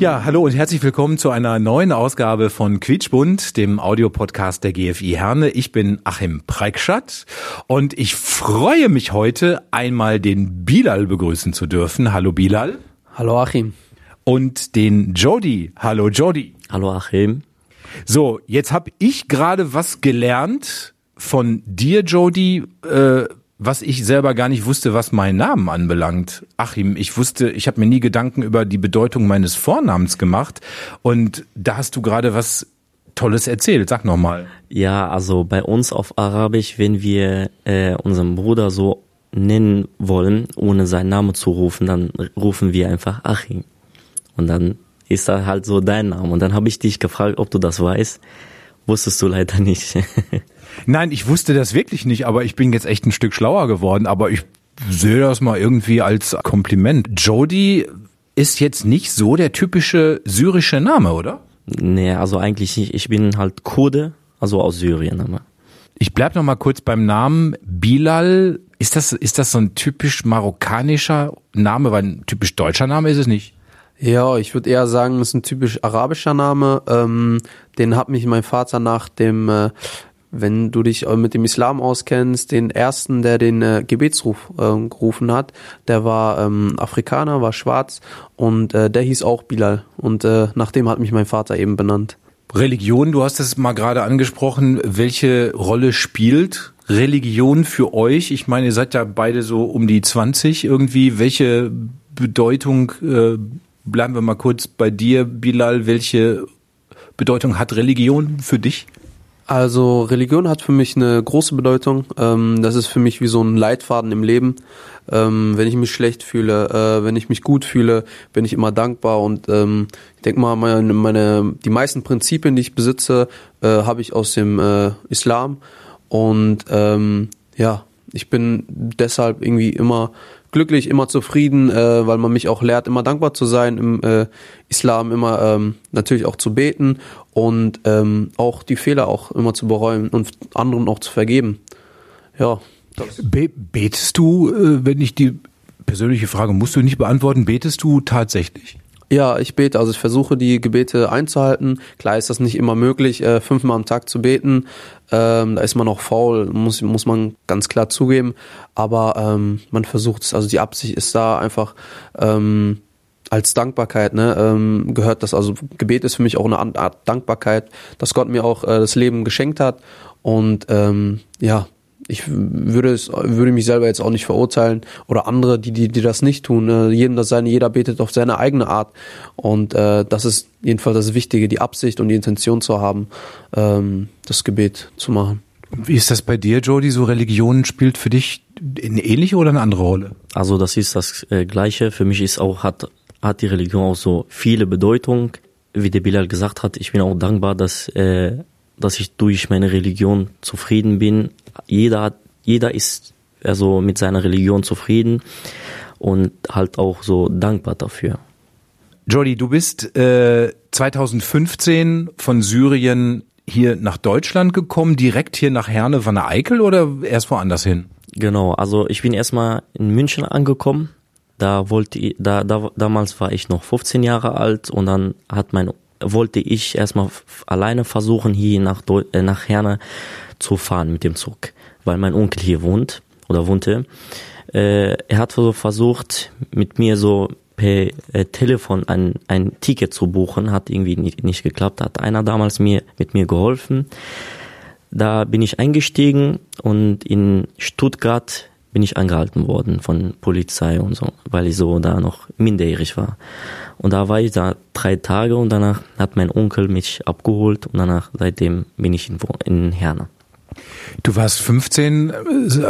Ja, hallo und herzlich willkommen zu einer neuen Ausgabe von Quietschbund, dem Audiopodcast der GFI Herne. Ich bin Achim Preikschat und ich freue mich heute einmal den Bilal begrüßen zu dürfen. Hallo Bilal. Hallo Achim. Und den Jody. Hallo Jody. Hallo Achim. So, jetzt habe ich gerade was gelernt von dir, Jody, äh, was ich selber gar nicht wusste, was meinen Namen anbelangt. Achim, ich wusste, ich habe mir nie Gedanken über die Bedeutung meines Vornamens gemacht und da hast du gerade was Tolles erzählt. Sag noch mal. Ja, also bei uns auf Arabisch, wenn wir äh, unseren Bruder so nennen wollen, ohne seinen Namen zu rufen, dann rufen wir einfach Achim. Und dann ist da halt so dein Name. Und dann habe ich dich gefragt, ob du das weißt. Wusstest du leider nicht. Nein, ich wusste das wirklich nicht, aber ich bin jetzt echt ein Stück schlauer geworden, aber ich sehe das mal irgendwie als Kompliment. Jody ist jetzt nicht so der typische syrische Name, oder? nee, also eigentlich nicht. Ich bin halt Kurde, also aus Syrien. Aber. Ich bleib noch mal kurz beim Namen Bilal. Ist das ist das so ein typisch marokkanischer Name, weil ein typisch deutscher Name ist es nicht? Ja, ich würde eher sagen, es ist ein typisch arabischer Name. Ähm, den hat mich mein Vater nach dem, äh, wenn du dich äh, mit dem Islam auskennst, den ersten, der den äh, Gebetsruf äh, gerufen hat, der war ähm, Afrikaner, war schwarz und äh, der hieß auch Bilal. Und äh, nach dem hat mich mein Vater eben benannt. Religion, du hast es mal gerade angesprochen. Welche Rolle spielt Religion für euch? Ich meine, ihr seid ja beide so um die 20 irgendwie. Welche Bedeutung, äh, bleiben wir mal kurz bei dir, Bilal, welche Bedeutung hat Religion für dich? Also Religion hat für mich eine große Bedeutung. Ähm, das ist für mich wie so ein Leitfaden im Leben. Ähm, wenn ich mich schlecht fühle, äh, wenn ich mich gut fühle, bin ich immer dankbar und ähm, ich denke mal, meine, meine, die meisten Prinzipien, die ich besitze, äh, habe ich aus dem äh, Islam und ja, ich bin deshalb irgendwie immer glücklich, immer zufrieden, äh, weil man mich auch lehrt, immer dankbar zu sein im äh, Islam, immer ähm, natürlich auch zu beten und ähm, auch die Fehler auch immer zu bereuen und anderen auch zu vergeben. Ja. Be betest du, äh, wenn ich die persönliche Frage musst du nicht beantworten, betest du tatsächlich? Ja, ich bete. Also ich versuche die Gebete einzuhalten. Klar ist das nicht immer möglich, äh, fünfmal am Tag zu beten. Ähm, da ist man auch faul, muss, muss man ganz klar zugeben. Aber ähm, man versucht es. Also die Absicht ist da einfach ähm, als Dankbarkeit. Ne, ähm, gehört das. Also Gebet ist für mich auch eine Art Dankbarkeit, dass Gott mir auch äh, das Leben geschenkt hat. Und ähm, ja, ich würde es, würde mich selber jetzt auch nicht verurteilen oder andere, die, die, die das nicht tun. Äh, jedem das seine, jeder betet auf seine eigene Art. Und äh, das ist jedenfalls das Wichtige, die Absicht und die Intention zu haben, ähm, das Gebet zu machen. Wie ist das bei dir, Jody? So Religion spielt für dich eine ähnliche oder eine andere Rolle? Also das ist das äh, Gleiche. Für mich ist auch, hat, hat die Religion auch so viele Bedeutung. Wie der Bilal gesagt hat, ich bin auch dankbar, dass, äh, dass ich durch meine Religion zufrieden bin. Jeder, hat- jeder ist also mit seiner Religion zufrieden und halt auch so dankbar dafür. Jody, du bist äh, 2015 von Syrien hier nach Deutschland gekommen, direkt hier nach Herne van der Eickel oder erst woanders hin? Genau, also ich bin erstmal in München angekommen. Da wollte ich, da, da damals war ich noch 15 Jahre alt und dann hat mein wollte ich erstmal alleine versuchen hier nach Deu äh, nach Herne zu fahren mit dem Zug, weil mein Onkel hier wohnt oder wohnte. Äh, er hat so versucht mit mir so per äh, Telefon ein ein Ticket zu buchen, hat irgendwie nicht, nicht geklappt. Hat einer damals mir mit mir geholfen. Da bin ich eingestiegen und in Stuttgart bin ich angehalten worden von Polizei und so, weil ich so da noch minderjährig war. Und da war ich da drei Tage und danach hat mein Onkel mich abgeholt und danach seitdem bin ich in, in Herne. Du warst 15, äh,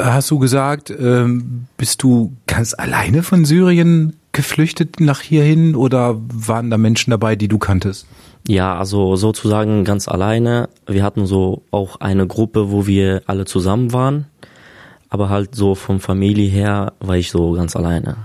hast du gesagt. Ähm, bist du ganz alleine von Syrien geflüchtet nach hierhin oder waren da Menschen dabei, die du kanntest? Ja, also sozusagen ganz alleine. Wir hatten so auch eine Gruppe, wo wir alle zusammen waren. Aber halt so vom Familie her war ich so ganz alleine.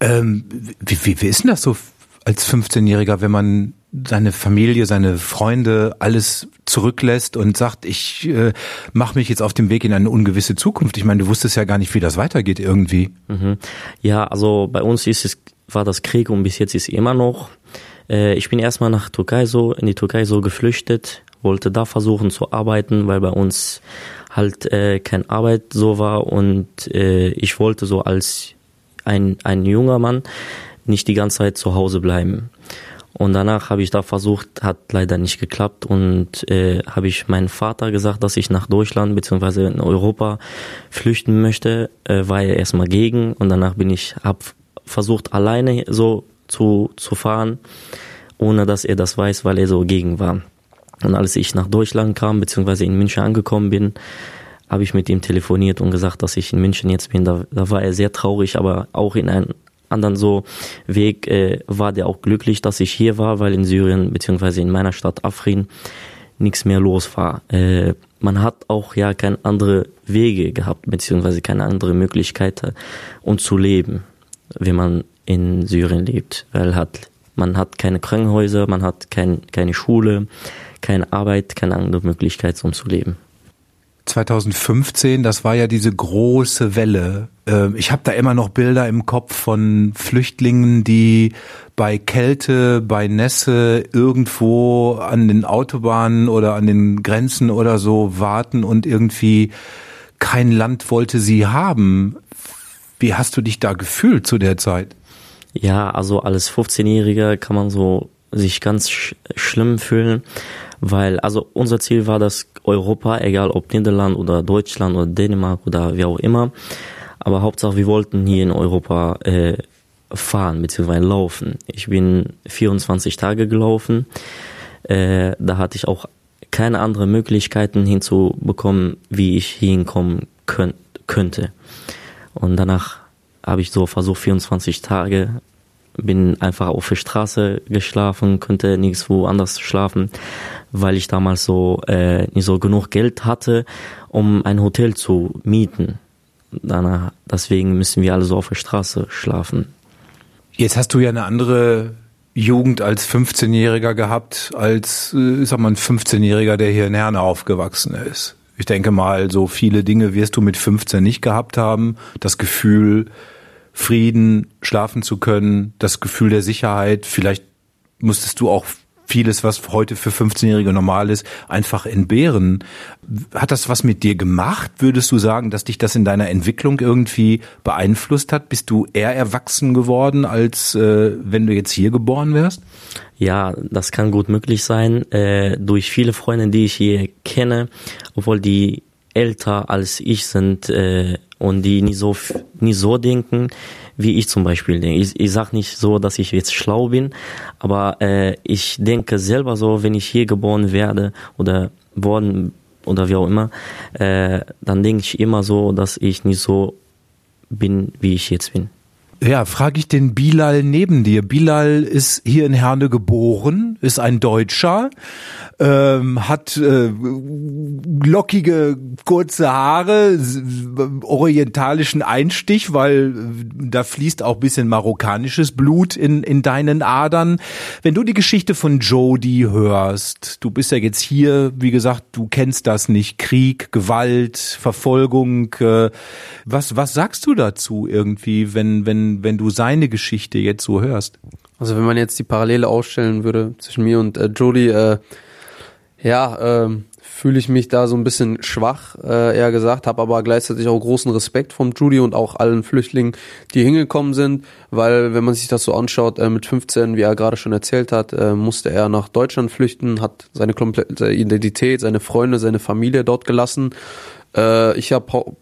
Ähm, wie, wie, wie ist denn das so als 15-Jähriger, wenn man seine Familie, seine Freunde, alles zurücklässt und sagt, ich äh, mache mich jetzt auf dem Weg in eine ungewisse Zukunft. Ich meine, du wusstest ja gar nicht, wie das weitergeht irgendwie. Mhm. Ja, also bei uns ist es, war das Krieg und bis jetzt ist immer noch. Äh, ich bin erstmal nach Türkei so, in die Türkei so geflüchtet, wollte da versuchen zu arbeiten, weil bei uns halt äh, keine Arbeit so war und äh, ich wollte so als ein, ein junger Mann nicht die ganze Zeit zu Hause bleiben. Und danach habe ich da versucht, hat leider nicht geklappt und äh, habe ich meinem Vater gesagt, dass ich nach Deutschland bzw. in Europa flüchten möchte, äh, war er erstmal gegen und danach bin ich hab versucht alleine so zu zu fahren, ohne dass er das weiß, weil er so gegen war. Und als ich nach Deutschland kam bzw. in München angekommen bin, habe ich mit ihm telefoniert und gesagt, dass ich in München jetzt bin. Da, da war er sehr traurig, aber auch in einem anderen so Weg äh, war der auch glücklich, dass ich hier war, weil in Syrien beziehungsweise in meiner Stadt Afrin nichts mehr los war. Äh, man hat auch ja keine andere Wege gehabt, beziehungsweise keine andere Möglichkeit, äh, um zu leben, wenn man in Syrien lebt. Weil hat, man hat keine Krankenhäuser, man hat kein, keine Schule, keine Arbeit, keine andere Möglichkeit, um zu leben. 2015, das war ja diese große Welle. Ähm, ich habe da immer noch Bilder im Kopf von Flüchtlingen, die bei Kälte, bei Nässe irgendwo an den Autobahnen oder an den Grenzen oder so warten und irgendwie kein Land wollte sie haben. Wie hast du dich da gefühlt zu der Zeit? Ja, also als 15-Jähriger kann man so sich ganz sch schlimm fühlen, weil also unser Ziel war das Europa, egal ob Niederland oder Deutschland oder Dänemark oder wie auch immer, aber Hauptsache wir wollten hier in Europa äh, fahren bzw. laufen. Ich bin 24 Tage gelaufen, äh, da hatte ich auch keine andere Möglichkeiten hinzubekommen, wie ich hinkommen könnt, könnte. Und danach habe ich so versucht, 24 Tage bin einfach auf der Straße geschlafen, konnte nirgendwo anders schlafen, weil ich damals so äh, nicht so genug Geld hatte, um ein Hotel zu mieten. Danach, deswegen müssen wir alle so auf der Straße schlafen. Jetzt hast du ja eine andere Jugend als 15-Jähriger gehabt, als, äh, sag mal, ein 15-Jähriger, der hier in Herne aufgewachsen ist. Ich denke mal, so viele Dinge wirst du mit 15 nicht gehabt haben. Das Gefühl, Frieden, schlafen zu können, das Gefühl der Sicherheit. Vielleicht musstest du auch vieles, was heute für 15-Jährige normal ist, einfach entbehren. Hat das was mit dir gemacht? Würdest du sagen, dass dich das in deiner Entwicklung irgendwie beeinflusst hat? Bist du eher erwachsen geworden, als äh, wenn du jetzt hier geboren wärst? Ja, das kann gut möglich sein. Äh, durch viele Freunde, die ich hier kenne, obwohl die älter als ich sind äh, und die nie so nie so denken, wie ich zum Beispiel denke. Ich, ich sage nicht so, dass ich jetzt schlau bin, aber äh, ich denke selber so, wenn ich hier geboren werde oder worden oder wie auch immer, äh, dann denke ich immer so, dass ich nicht so bin, wie ich jetzt bin. Ja, frage ich den Bilal neben dir. Bilal ist hier in Herne geboren, ist ein Deutscher, ähm, hat äh, lockige, kurze Haare, orientalischen Einstich, weil äh, da fließt auch bisschen marokkanisches Blut in, in deinen Adern. Wenn du die Geschichte von Jody hörst, du bist ja jetzt hier, wie gesagt, du kennst das nicht, Krieg, Gewalt, Verfolgung, äh, was, was sagst du dazu irgendwie, wenn, wenn, wenn du seine Geschichte jetzt so hörst? Also wenn man jetzt die Parallele ausstellen würde zwischen mir und äh, Jody, äh, ja, ähm, fühle ich mich da so ein bisschen schwach, äh, eher gesagt, habe aber gleichzeitig auch großen Respekt vom Judy und auch allen Flüchtlingen, die hingekommen sind, weil wenn man sich das so anschaut, äh, mit 15, wie er gerade schon erzählt hat, äh, musste er nach Deutschland flüchten, hat seine komplette Identität, seine Freunde, seine Familie dort gelassen. Äh, ich habe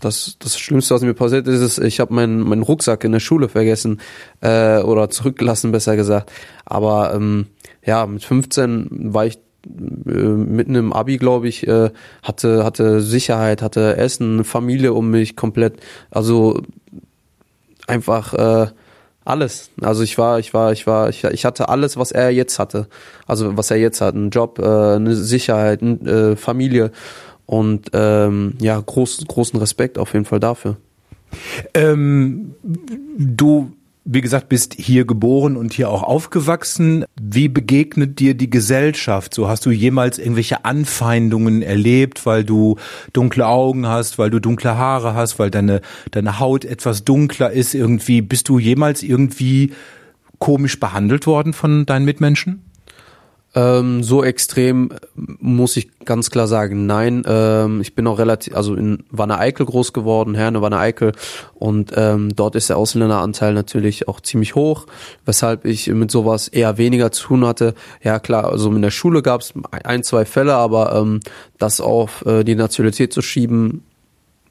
das, das Schlimmste, was mir passiert ist, ist ich habe meinen meinen Rucksack in der Schule vergessen äh, oder zurückgelassen, besser gesagt. Aber ähm, ja, mit 15 war ich äh, mitten im Abi, glaube ich, äh, hatte, hatte Sicherheit, hatte Essen, Familie um mich komplett. Also einfach äh, Alles. Also ich war, ich war, ich war, ich, ich hatte alles, was er jetzt hatte. Also was er jetzt hat, einen Job, äh, eine Sicherheit, eine äh, Familie und ähm, ja großen großen Respekt auf jeden Fall dafür. Ähm, du wie gesagt, bist hier geboren und hier auch aufgewachsen. Wie begegnet dir die Gesellschaft? So hast du jemals irgendwelche Anfeindungen erlebt, weil du dunkle Augen hast, weil du dunkle Haare hast, weil deine, deine Haut etwas dunkler ist irgendwie? Bist du jemals irgendwie komisch behandelt worden von deinen Mitmenschen? Ähm, so extrem muss ich ganz klar sagen, nein. Ähm, ich bin auch relativ, also in Wanne Eickel groß geworden, Herne Wanne Eickel und ähm, dort ist der Ausländeranteil natürlich auch ziemlich hoch, weshalb ich mit sowas eher weniger zu tun hatte. Ja klar, also in der Schule gab es ein, zwei Fälle, aber ähm, das auf äh, die Nationalität zu schieben,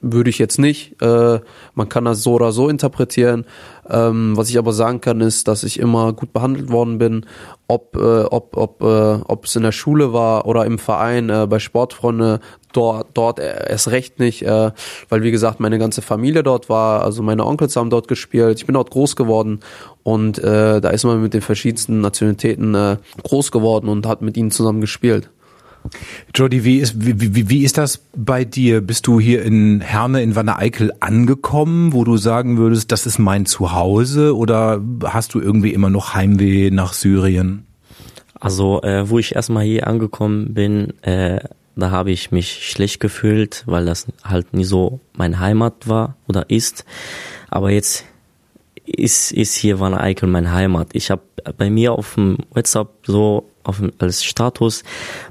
würde ich jetzt nicht. Äh, man kann das so oder so interpretieren. Ähm, was ich aber sagen kann, ist, dass ich immer gut behandelt worden bin, ob äh, ob ob äh, ob es in der Schule war oder im Verein äh, bei Sportfreunde dort dort erst recht nicht, äh, weil wie gesagt meine ganze Familie dort war, also meine Onkels haben dort gespielt. Ich bin dort groß geworden und äh, da ist man mit den verschiedensten Nationalitäten äh, groß geworden und hat mit ihnen zusammen gespielt. Jody, wie ist, wie, wie, wie ist das bei dir? Bist du hier in Herne in Wanne-Eickel angekommen, wo du sagen würdest, das ist mein Zuhause oder hast du irgendwie immer noch Heimweh nach Syrien? Also, äh, wo ich erstmal hier angekommen bin, äh, da habe ich mich schlecht gefühlt, weil das halt nie so meine Heimat war oder ist. Aber jetzt ist, ist hier Wanne Eickel meine Heimat. Ich habe bei mir auf dem WhatsApp so auf, als Status,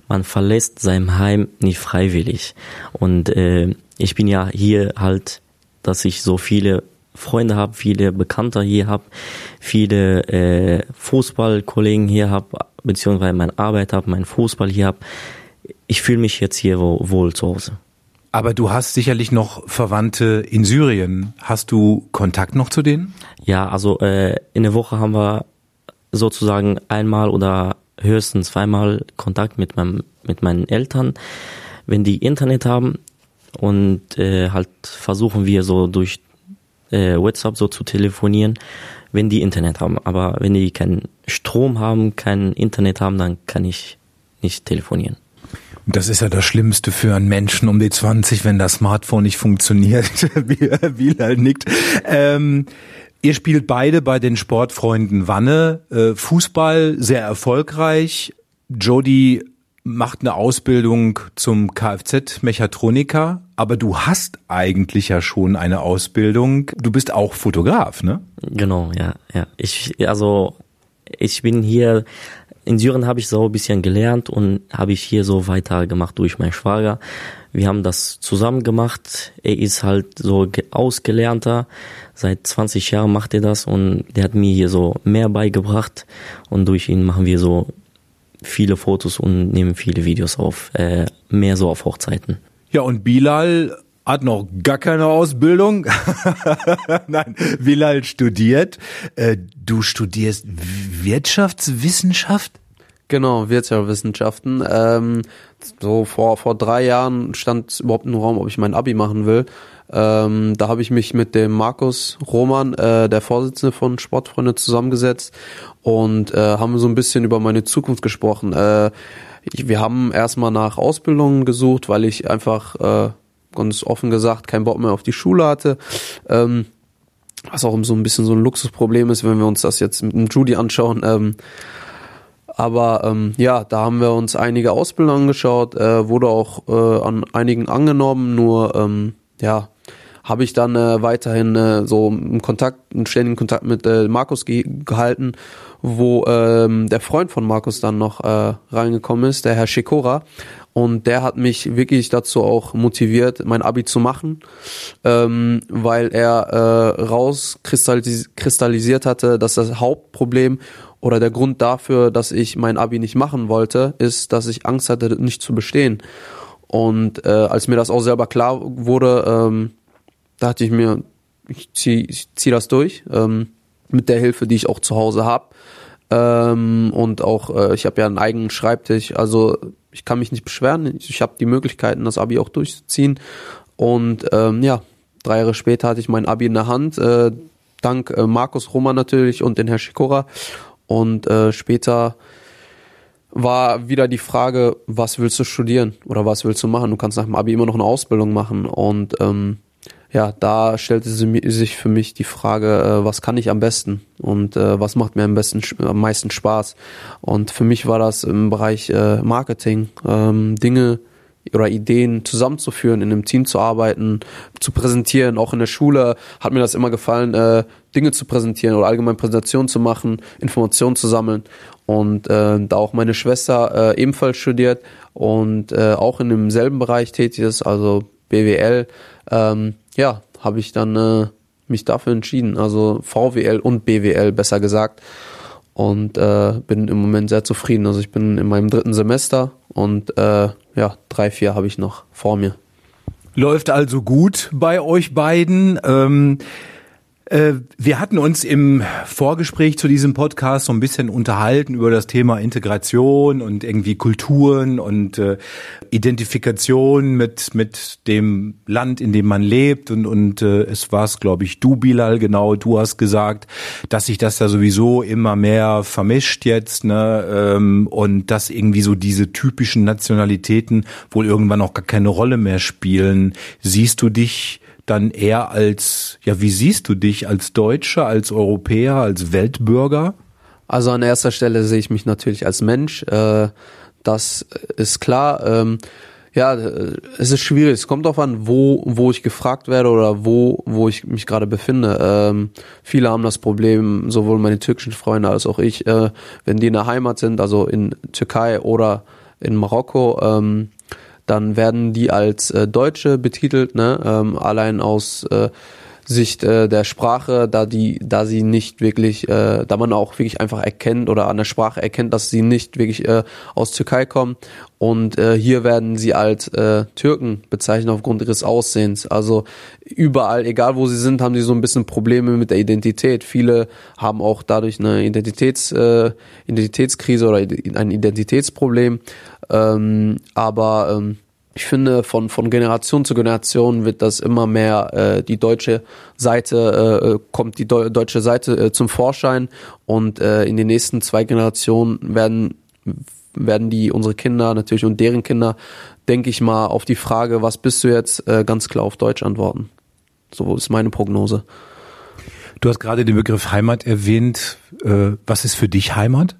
man verlässt sein Heim nicht freiwillig. Und äh, ich bin ja hier halt, dass ich so viele Freunde habe, viele Bekannte hier habe, viele äh, Fußballkollegen hier habe, beziehungsweise meine Arbeit habe, meinen Fußball hier habe. Ich fühle mich jetzt hier wohl zu Hause. Aber du hast sicherlich noch Verwandte in Syrien. Hast du Kontakt noch zu denen? Ja, also äh, in der Woche haben wir sozusagen einmal oder höchstens zweimal Kontakt mit meinem mit meinen Eltern, wenn die Internet haben und äh, halt versuchen wir so durch äh, WhatsApp so zu telefonieren, wenn die Internet haben. Aber wenn die keinen Strom haben, kein Internet haben, dann kann ich nicht telefonieren. Das ist ja das Schlimmste für einen Menschen um die 20, wenn das Smartphone nicht funktioniert. Bilal nickt. Ähm, ihr spielt beide bei den Sportfreunden Wanne. Äh, Fußball sehr erfolgreich. Jody macht eine Ausbildung zum Kfz-Mechatroniker, aber du hast eigentlich ja schon eine Ausbildung. Du bist auch Fotograf, ne? Genau, ja, ja. Ich, also, ich bin hier in Syrien habe ich so ein bisschen gelernt und habe ich hier so weitergemacht durch meinen Schwager. Wir haben das zusammen gemacht. Er ist halt so ausgelernter. Seit 20 Jahren macht er das und der hat mir hier so mehr beigebracht. Und durch ihn machen wir so viele Fotos und nehmen viele Videos auf. Äh, mehr so auf Hochzeiten. Ja, und Bilal hat noch gar keine Ausbildung. Nein, Bilal studiert. Äh, du studierst Wirtschaftswissenschaft? Genau, Wirtschaftswissenschaften. Ähm, so vor vor drei Jahren stand überhaupt im Raum, ob ich mein Abi machen will. Ähm, da habe ich mich mit dem Markus Roman, äh, der Vorsitzende von Sportfreunde, zusammengesetzt und äh, haben so ein bisschen über meine Zukunft gesprochen. Äh, ich, wir haben erstmal nach Ausbildungen gesucht, weil ich einfach äh, ganz offen gesagt keinen Bock mehr auf die Schule hatte. Ähm, was auch so ein bisschen so ein Luxusproblem ist, wenn wir uns das jetzt mit dem Judy anschauen. Ähm, aber ähm, ja, da haben wir uns einige Ausbildungen angeschaut, äh, wurde auch äh, an einigen angenommen, nur ähm, ja, habe ich dann äh, weiterhin äh, so im Kontakt, einen ständigen Kontakt mit äh, Markus ge gehalten, wo ähm, der Freund von Markus dann noch äh, reingekommen ist, der Herr Shikora. Und der hat mich wirklich dazu auch motiviert, mein Abi zu machen, ähm, weil er äh, rauskristallisiert hatte, dass das Hauptproblem oder der Grund dafür, dass ich mein Abi nicht machen wollte, ist, dass ich Angst hatte, nicht zu bestehen. Und äh, als mir das auch selber klar wurde, ähm, dachte ich mir, ich ziehe zieh das durch ähm, mit der Hilfe, die ich auch zu Hause habe. Ähm, und auch, äh, ich habe ja einen eigenen Schreibtisch, also ich kann mich nicht beschweren. Ich, ich habe die Möglichkeiten, das Abi auch durchzuziehen. Und ähm, ja, drei Jahre später hatte ich mein Abi in der Hand. Äh, dank äh, Markus Roma natürlich und den Herr Schikora. Und äh, später war wieder die Frage, was willst du studieren oder was willst du machen? Du kannst nach dem Abi immer noch eine Ausbildung machen. Und ähm, ja, da stellte sie sich für mich die Frage, äh, was kann ich am besten und äh, was macht mir am besten am meisten Spaß? Und für mich war das im Bereich äh, Marketing, ähm, Dinge oder Ideen zusammenzuführen, in einem Team zu arbeiten, zu präsentieren. Auch in der Schule hat mir das immer gefallen, Dinge zu präsentieren oder allgemein Präsentationen zu machen, Informationen zu sammeln. Und da auch meine Schwester ebenfalls studiert und auch in demselben Bereich tätig ist, also BWL, ähm, ja, habe ich dann äh, mich dafür entschieden. Also VWL und BWL besser gesagt. Und äh, bin im Moment sehr zufrieden. Also ich bin in meinem dritten Semester und äh, ja, drei, vier habe ich noch vor mir. Läuft also gut bei euch beiden. Ähm äh, wir hatten uns im Vorgespräch zu diesem Podcast so ein bisschen unterhalten über das Thema Integration und irgendwie Kulturen und äh, Identifikation mit mit dem Land, in dem man lebt und und äh, es war es, glaube ich, du Bilal genau. Du hast gesagt, dass sich das ja sowieso immer mehr vermischt jetzt, ne ähm, und dass irgendwie so diese typischen Nationalitäten wohl irgendwann auch gar keine Rolle mehr spielen. Siehst du dich dann eher als, ja, wie siehst du dich als Deutscher, als Europäer, als Weltbürger? Also an erster Stelle sehe ich mich natürlich als Mensch. Äh, das ist klar. Ähm, ja, es ist schwierig. Es kommt darauf an, wo, wo ich gefragt werde oder wo, wo ich mich gerade befinde. Ähm, viele haben das Problem, sowohl meine türkischen Freunde als auch ich, äh, wenn die in der Heimat sind, also in Türkei oder in Marokko, ähm, dann werden die als äh, Deutsche betitelt, ne? ähm, allein aus äh, Sicht äh, der Sprache, da die, da sie nicht wirklich, äh, da man auch wirklich einfach erkennt oder an der Sprache erkennt, dass sie nicht wirklich äh, aus Türkei kommen. Und äh, hier werden sie als äh, Türken bezeichnet aufgrund ihres Aussehens. Also überall, egal wo sie sind, haben sie so ein bisschen Probleme mit der Identität. Viele haben auch dadurch eine Identitäts, äh, Identitätskrise oder ein Identitätsproblem. Ähm, aber ähm, ich finde, von, von Generation zu Generation wird das immer mehr äh, die deutsche Seite, äh, kommt die Deu deutsche Seite äh, zum Vorschein und äh, in den nächsten zwei Generationen werden, werden die unsere Kinder natürlich und deren Kinder, denke ich mal, auf die Frage, was bist du jetzt, äh, ganz klar auf Deutsch antworten. So ist meine Prognose. Du hast gerade den Begriff Heimat erwähnt. Äh, was ist für dich Heimat?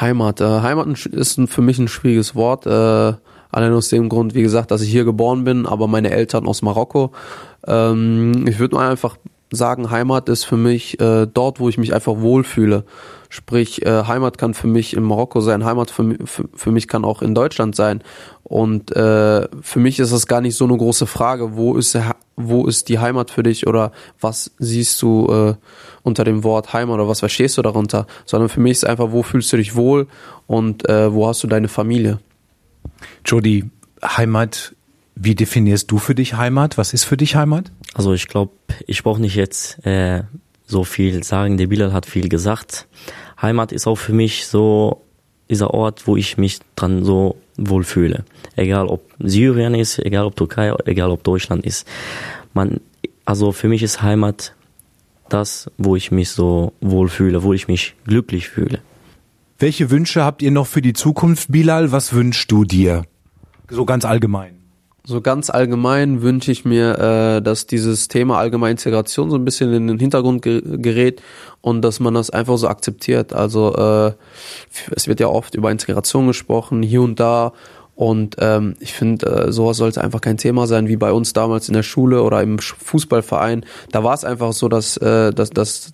Heimat. Äh, Heimat ist für mich ein schwieriges Wort. Äh, allein aus dem Grund, wie gesagt, dass ich hier geboren bin, aber meine Eltern aus Marokko. Ähm, ich würde mal einfach sagen, Heimat ist für mich äh, dort, wo ich mich einfach wohlfühle. Sprich, äh, Heimat kann für mich in Marokko sein, Heimat für, für, für mich kann auch in Deutschland sein. Und äh, für mich ist das gar nicht so eine große Frage, wo ist, wo ist die Heimat für dich oder was siehst du äh, unter dem Wort Heimat oder was verstehst du darunter, sondern für mich ist einfach, wo fühlst du dich wohl und äh, wo hast du deine Familie. Jody, Heimat, wie definierst du für dich Heimat? Was ist für dich Heimat? Also ich glaube, ich brauche nicht jetzt äh, so viel sagen. Der Bilal hat viel gesagt. Heimat ist auch für mich so dieser Ort, wo ich mich dran so wohlfühle. Egal ob Syrien ist, egal ob Türkei, egal ob Deutschland ist. Man, also für mich ist Heimat das, wo ich mich so wohlfühle, wo ich mich glücklich fühle. Welche Wünsche habt ihr noch für die Zukunft, Bilal? Was wünschst du dir? So ganz allgemein. So ganz allgemein wünsche ich mir, äh, dass dieses Thema allgemeine Integration so ein bisschen in den Hintergrund ge gerät und dass man das einfach so akzeptiert. Also äh, es wird ja oft über Integration gesprochen, hier und da. Und ähm, ich finde, äh, sowas sollte einfach kein Thema sein, wie bei uns damals in der Schule oder im Fußballverein. Da war es einfach so, dass, äh, dass, dass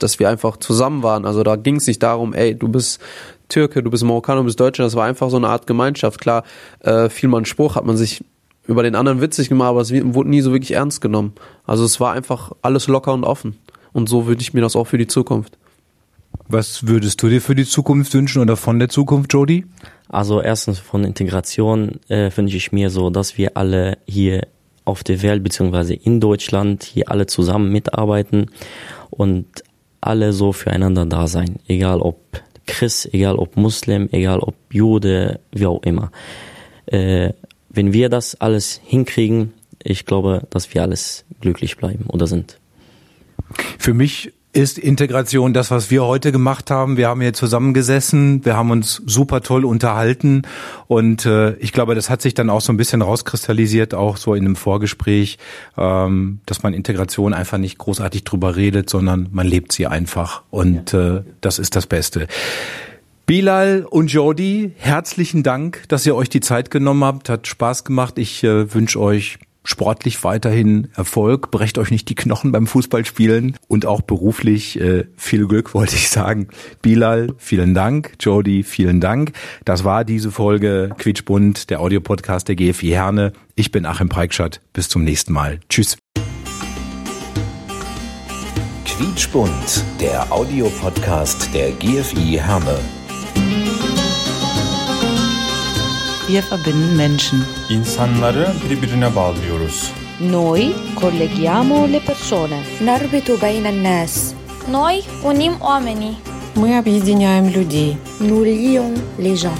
dass wir einfach zusammen waren. Also da ging es nicht darum, ey, du bist Türke, du bist Marokkaner, du bist Deutscher. Das war einfach so eine Art Gemeinschaft. Klar, äh, fiel mal ein Spruch, hat man sich über den anderen witzig gemacht, aber es wurde nie so wirklich ernst genommen. Also es war einfach alles locker und offen. Und so würde ich mir das auch für die Zukunft. Was würdest du dir für die Zukunft wünschen oder von der Zukunft, Jody? Also erstens von Integration äh, wünsche ich mir so, dass wir alle hier auf der Welt beziehungsweise in Deutschland hier alle zusammen mitarbeiten und alle so füreinander da sein, egal ob Christ, egal ob Muslim, egal ob Jude, wie auch immer. Äh, wenn wir das alles hinkriegen, ich glaube, dass wir alles glücklich bleiben oder sind. Für mich ist Integration das, was wir heute gemacht haben. Wir haben hier zusammengesessen, wir haben uns super toll unterhalten und äh, ich glaube, das hat sich dann auch so ein bisschen rauskristallisiert, auch so in einem Vorgespräch, ähm, dass man Integration einfach nicht großartig drüber redet, sondern man lebt sie einfach und äh, das ist das Beste. Bilal und Jody, herzlichen Dank, dass ihr euch die Zeit genommen habt. Hat Spaß gemacht. Ich äh, wünsche euch sportlich weiterhin Erfolg, brecht euch nicht die Knochen beim Fußballspielen und auch beruflich äh, viel Glück, wollte ich sagen. Bilal, vielen Dank. Jody, vielen Dank. Das war diese Folge Quietschbund, der Audiopodcast der GFI Herne. Ich bin Achim Preikschat. Bis zum nächsten Mal. Tschüss. Quietschbund, der Audiopodcast der GFI Herne. Wir verbinden Menschen. İnsanları birbirine bağlıyoruz. Noi colleghiamo le persone. نربط بين الناس Noi unim oamenii. Мы объединяем людей. nous lions les gens